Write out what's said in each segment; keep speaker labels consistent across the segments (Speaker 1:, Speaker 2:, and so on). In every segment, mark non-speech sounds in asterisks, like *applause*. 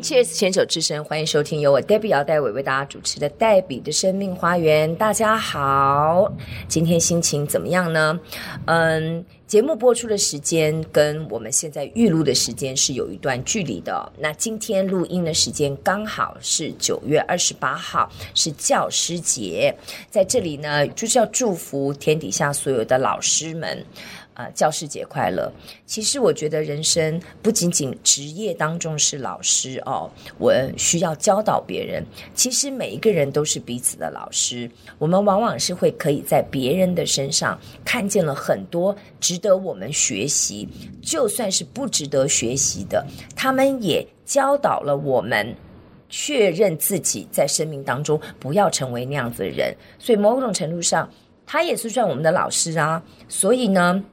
Speaker 1: Cheers，牵手之声，欢迎收听由我 Debbie 姚代伟为大家主持的《黛比的生命花园》。大家好，今天心情怎么样呢？嗯，节目播出的时间跟我们现在预录的时间是有一段距离的。那今天录音的时间刚好是九月二十八号，是教师节，在这里呢，就是要祝福天底下所有的老师们。啊、教师节快乐！其实我觉得人生不仅仅职业当中是老师哦，我需要教导别人。其实每一个人都是彼此的老师，我们往往是会可以在别人的身上看见了很多值得我们学习，就算是不值得学习的，他们也教导了我们确认自己在生命当中不要成为那样子的人。所以某种程度上，他也是算我们的老师啊。所以呢。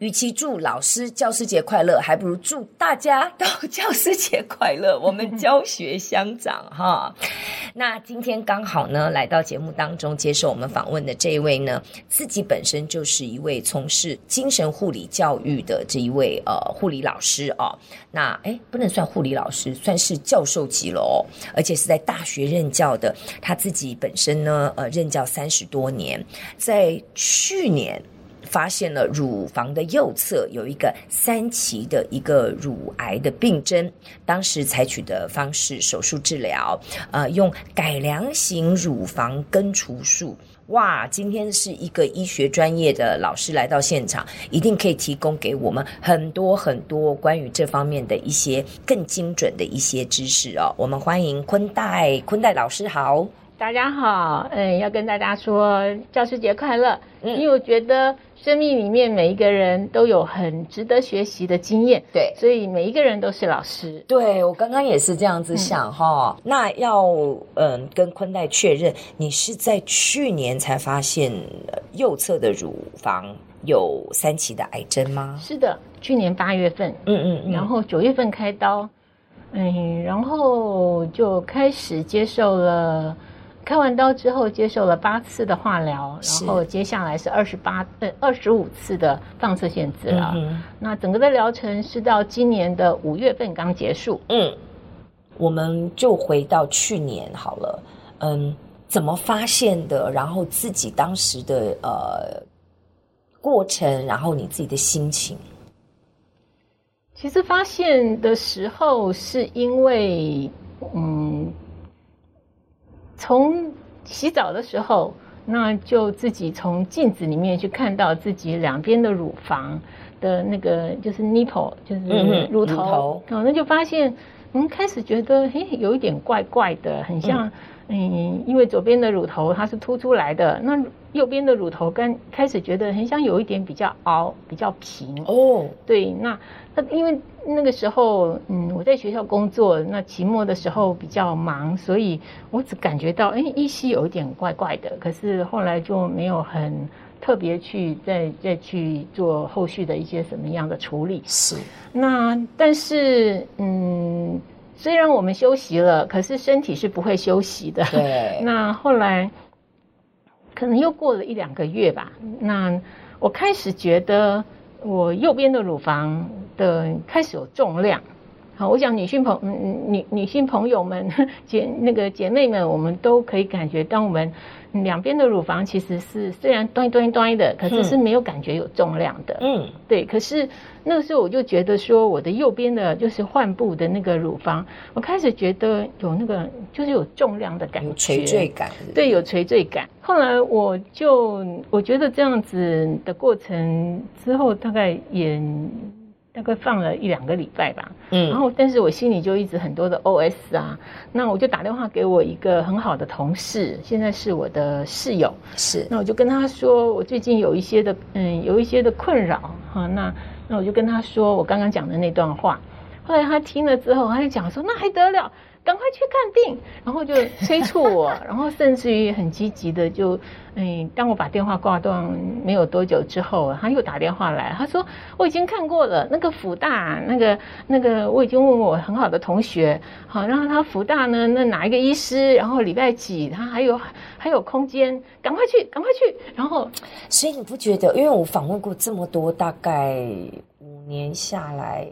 Speaker 1: 与其祝老师教师节快乐，还不如祝大家都教师节快乐。我们教学相长哈。*laughs* 那今天刚好呢，来到节目当中接受我们访问的这一位呢，自己本身就是一位从事精神护理教育的这一位呃护理老师哦。那诶不能算护理老师，算是教授级了哦，而且是在大学任教的。他自己本身呢，呃，任教三十多年，在去年。发现了乳房的右侧有一个三期的一个乳癌的病征，当时采取的方式手术治疗，呃，用改良型乳房根除术。哇，今天是一个医学专业的老师来到现场，一定可以提供给我们很多很多关于这方面的一些更精准的一些知识哦。我们欢迎坤代，坤代老师好。
Speaker 2: 大家好，嗯，要跟大家说教师节快乐，嗯，因为我觉得。生命里面每一个人都有很值得学习的经验，
Speaker 1: 对，
Speaker 2: 所以每一个人都是老师。
Speaker 1: 对，我刚刚也是这样子想哈、嗯。那要嗯跟坤代确认，你是在去年才发现右侧的乳房有三期的癌症吗？
Speaker 2: 是的，去年八月份，嗯嗯，嗯，然后九月份开刀，嗯，然后就开始接受了。开完刀之后，接受了八次的化疗，然后接下来是二十八呃二十五次的放射线治疗。嗯。那整个的疗程是到今年的五月份刚结束。嗯，
Speaker 1: 我们就回到去年好了。嗯，怎么发现的？然后自己当时的呃过程，然后你自己的心情。
Speaker 2: 其实发现的时候是因为嗯。从洗澡的时候，那就自己从镜子里面去看到自己两边的乳房的那个就是 nipple，就是乳头，哦、嗯，那就发现，嗯，开始觉得，嘿，有一点怪怪的，很像，嗯，嗯因为左边的乳头它是凸出来的，那右边的乳头刚开始觉得很像有一点比较凹，比较平。哦，对，那那因为。那个时候，嗯，我在学校工作，那期末的时候比较忙，所以我只感觉到，哎，依稀有一点怪怪的。可是后来就没有很特别去再再去做后续的一些什么样的处理。
Speaker 1: 是。
Speaker 2: 那但是，嗯，虽然我们休息了，可是身体是不会休息的。
Speaker 1: 对。*laughs*
Speaker 2: 那后来，可能又过了一两个月吧。那我开始觉得。我右边的乳房的开始有重量，好，我想女性朋嗯女女性朋友们 *laughs* 姐那个姐妹们，我们都可以感觉到我们两边的乳房其实是虽然端端端的，可是是没有感觉有重量的。嗯，对。可是那个时候我就觉得说，我的右边的就是患部的那个乳房，我开始觉得有那个就是有重量的感觉，有
Speaker 1: 垂坠感是是？
Speaker 2: 对，有垂坠感。后来我就我觉得这样子的过程之后，大概也大概放了一两个礼拜吧。嗯，然后但是我心里就一直很多的 OS 啊，那我就打电话给我一个很好的同事，现在是我的室友。
Speaker 1: 是，
Speaker 2: 那我就跟他说，我最近有一些的嗯有一些的困扰哈，那那我就跟他说我刚刚讲的那段话。后来他听了之后，他就讲说：“那还得了。”赶快去看病，然后就催促我，*laughs* 然后甚至于很积极的就，嗯，当我把电话挂断没有多久之后，他又打电话来，他说我已经看过了，那个福大那个那个我已经问我很好的同学，好，然后他福大呢那哪一个医师，然后礼拜几他还有还有空间，赶快去赶快去，然后
Speaker 1: 所以你不觉得？因为我访问过这么多，大概五年下来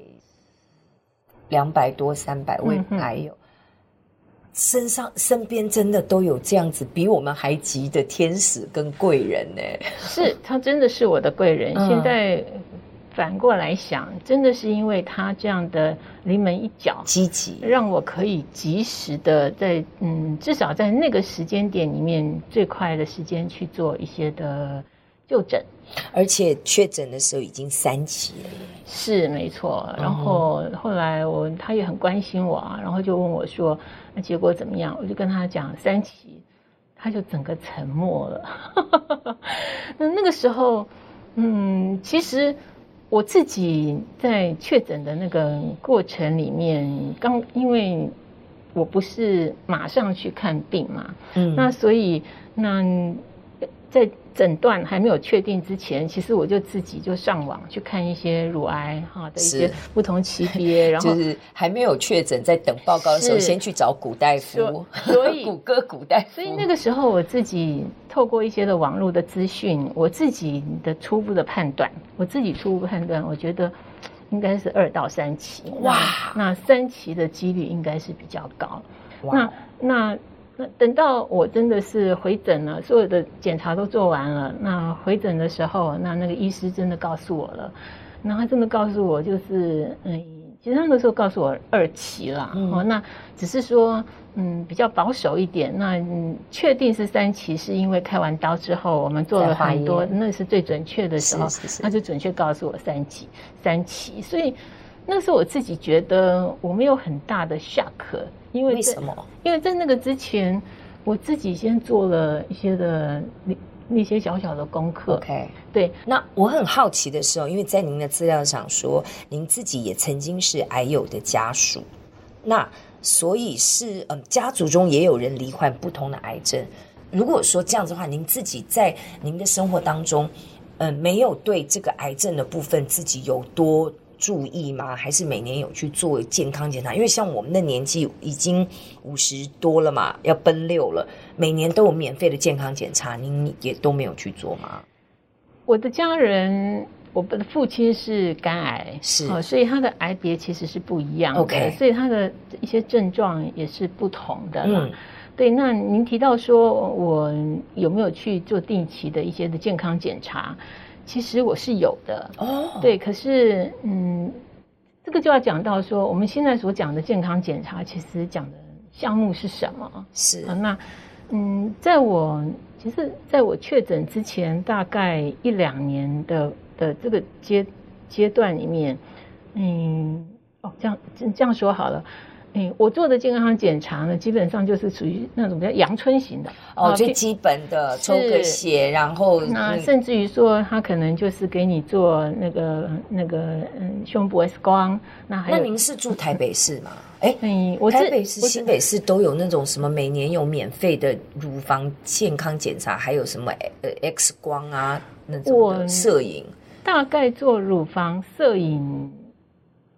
Speaker 1: 两百多三百位还有。嗯身上身边真的都有这样子比我们还急的天使跟贵人呢？
Speaker 2: 是他真的是我的贵人。嗯、现在反过来想，真的是因为他这样的临门一脚，
Speaker 1: 积极，
Speaker 2: 让我可以及时的在嗯，至少在那个时间点里面最快的时间去做一些的就诊。
Speaker 1: 而且确诊的时候已经三期了，
Speaker 2: 是没错。然后后来我他也很关心我啊，然后就问我说：“那结果怎么样？”我就跟他讲三期，他就整个沉默了。*laughs* 那那个时候，嗯，其实我自己在确诊的那个过程里面，刚因为我不是马上去看病嘛，嗯，那所以那在。诊断还没有确定之前，其实我就自己就上网去看一些乳癌哈的一些不同级别，*laughs* 然后
Speaker 1: 就是还没有确诊，在等报告的时候，先去找古大夫，
Speaker 2: 所以 *laughs*
Speaker 1: 谷歌古大夫。
Speaker 2: 所以那个时候我自己透过一些的网络的资讯，我自己的初步的判断，我自己初步判断，我觉得应该是二到三期。哇，那三期的几率应该是比较高。哇，那那。那等到我真的是回诊了，所有的检查都做完了，那回诊的时候，那那个医师真的告诉我了，那他真的告诉我就是，嗯，其实他那个时候告诉我二期了，嗯、哦，那只是说，嗯，比较保守一点，那嗯，确定是三期，是因为开完刀之后我们做了很多，那是最准确的时候，是是是。他就准确告诉我三期，三期，所以那时候我自己觉得我没有很大的 shock。因为，
Speaker 1: 为什么？
Speaker 2: 因为在那个之前，我自己先做了一些的那那些小小的功课。
Speaker 1: OK，
Speaker 2: 对。
Speaker 1: 那我很好奇的时候，因为在您的资料上说，您自己也曾经是癌友的家属，那所以是嗯，家族中也有人罹患不同的癌症。如果说这样子的话，您自己在您的生活当中，嗯，没有对这个癌症的部分自己有多注意吗？还是每年有去做健康检查？因为像我们的年纪已经五十多了嘛，要奔六了，每年都有免费的健康检查，您也都没有去做吗？
Speaker 2: 我的家人，我的父亲是肝癌，
Speaker 1: 是，
Speaker 2: 所以他的癌别其实是不一样的
Speaker 1: ，OK，
Speaker 2: 所以他的一些症状也是不同的。嗯，对。那您提到说我有没有去做定期的一些的健康检查？其实我是有的哦，oh. 对，可是嗯，这个就要讲到说，我们现在所讲的健康检查，其实讲的项目是什么？
Speaker 1: 是
Speaker 2: 啊，那嗯，在我其实在我确诊之前，大概一两年的的这个阶阶段里面，嗯，哦，这样这样说好了。嗯，我做的健康检查呢，基本上就是属于那种比较阳春型的
Speaker 1: 哦，最基本的抽个血，然后
Speaker 2: 那甚至于说他可能就是给你做那个那个嗯胸部 X 光，那还有
Speaker 1: 那您是住台北市吗？哎，
Speaker 2: 嗯，我
Speaker 1: 台北市、新北市都有那种什么每年有免费的乳房健康检查，还有什么呃 X 光啊那种摄影，
Speaker 2: 大概做乳房摄影。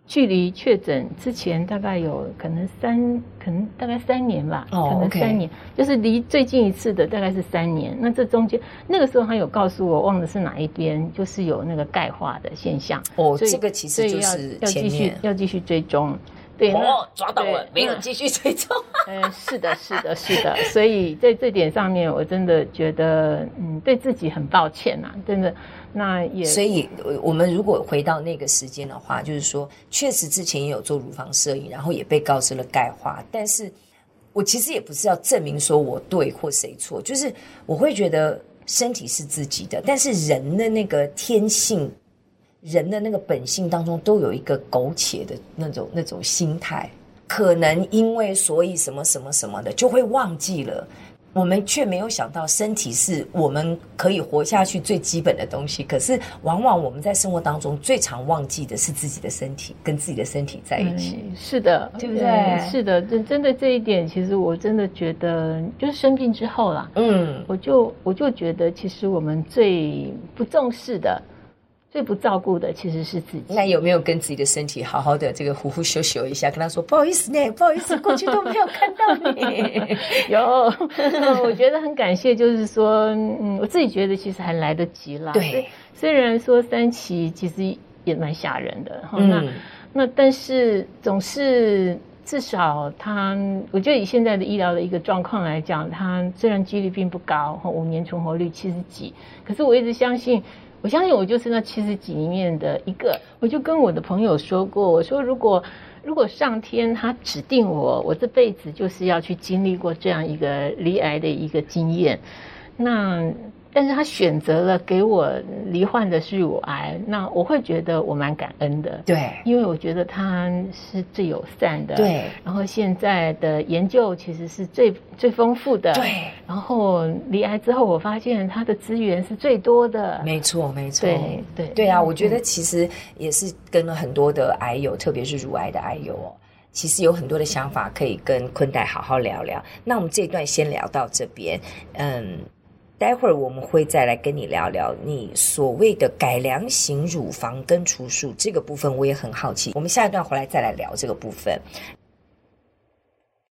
Speaker 2: 距离确诊之前大概有可能三，可能大概三年吧，
Speaker 1: 哦、
Speaker 2: 可能三年就是离最近一次的大概是三年。那这中间那个时候他有告诉我，忘了是哪一边，就是有那个钙化的现象。
Speaker 1: 哦，
Speaker 2: 所以
Speaker 1: 这个其实就是
Speaker 2: 要继续要继续追踪。对，
Speaker 1: 哦，抓到了，没有继续追踪。*laughs*
Speaker 2: 嗯，是的，是的，是的。所以在这点上面，我真的觉得，嗯，对自己很抱歉呐、啊，真的。那也，
Speaker 1: 所以我们如果回到那个时间的话，就是说，确实之前也有做乳房摄影，然后也被告知了钙化。但是我其实也不是要证明说我对或谁错，就是我会觉得身体是自己的，但是人的那个天性。人的那个本性当中都有一个苟且的那种那种心态，可能因为所以什么什么什么的就会忘记了，我们却没有想到，身体是我们可以活下去最基本的东西。可是，往往我们在生活当中最常忘记的是自己的身体，跟自己的身体在一起。
Speaker 2: 嗯、是的，
Speaker 1: 对不对？
Speaker 2: 是的，真真的这一点，其实我真的觉得，就是生病之后啦，
Speaker 1: 嗯，
Speaker 2: 我就我就觉得，其实我们最不重视的。最不照顾的其实是自己。
Speaker 1: 那有没有跟自己的身体好好的这个呼呼秀秀一下，跟他说不好意思呢，不好意思，过去都没有看到你。*laughs*
Speaker 2: 有，我觉得很感谢，就是说，嗯，我自己觉得其实还来得及啦。
Speaker 1: 对，
Speaker 2: 虽然说三期其实也蛮吓人的，
Speaker 1: 嗯，
Speaker 2: 那那但是总是至少他，我觉得以现在的医疗的一个状况来讲，他虽然几率并不高，五年存活率七十几，可是我一直相信。我相信我就是那七十几里面的一个，我就跟我的朋友说过，我说如果如果上天他指定我，我这辈子就是要去经历过这样一个离癌的一个经验，那。但是他选择了给我罹患的是乳癌，那我会觉得我蛮感恩的。
Speaker 1: 对，
Speaker 2: 因为我觉得他是最友善的。
Speaker 1: 对，
Speaker 2: 然后现在的研究其实是最最丰富的。
Speaker 1: 对，
Speaker 2: 然后罹癌之后，我发现他的资源是最多的。
Speaker 1: 没错，没错。
Speaker 2: 对对
Speaker 1: 对啊，我觉得其实也是跟了很多的癌友，特别是乳癌的癌友哦，其实有很多的想法可以跟坤代好好聊聊。那我们这一段先聊到这边，嗯。待会儿我们会再来跟你聊聊你所谓的改良型乳房根除术这个部分，我也很好奇。我们下一段回来再来聊这个部分。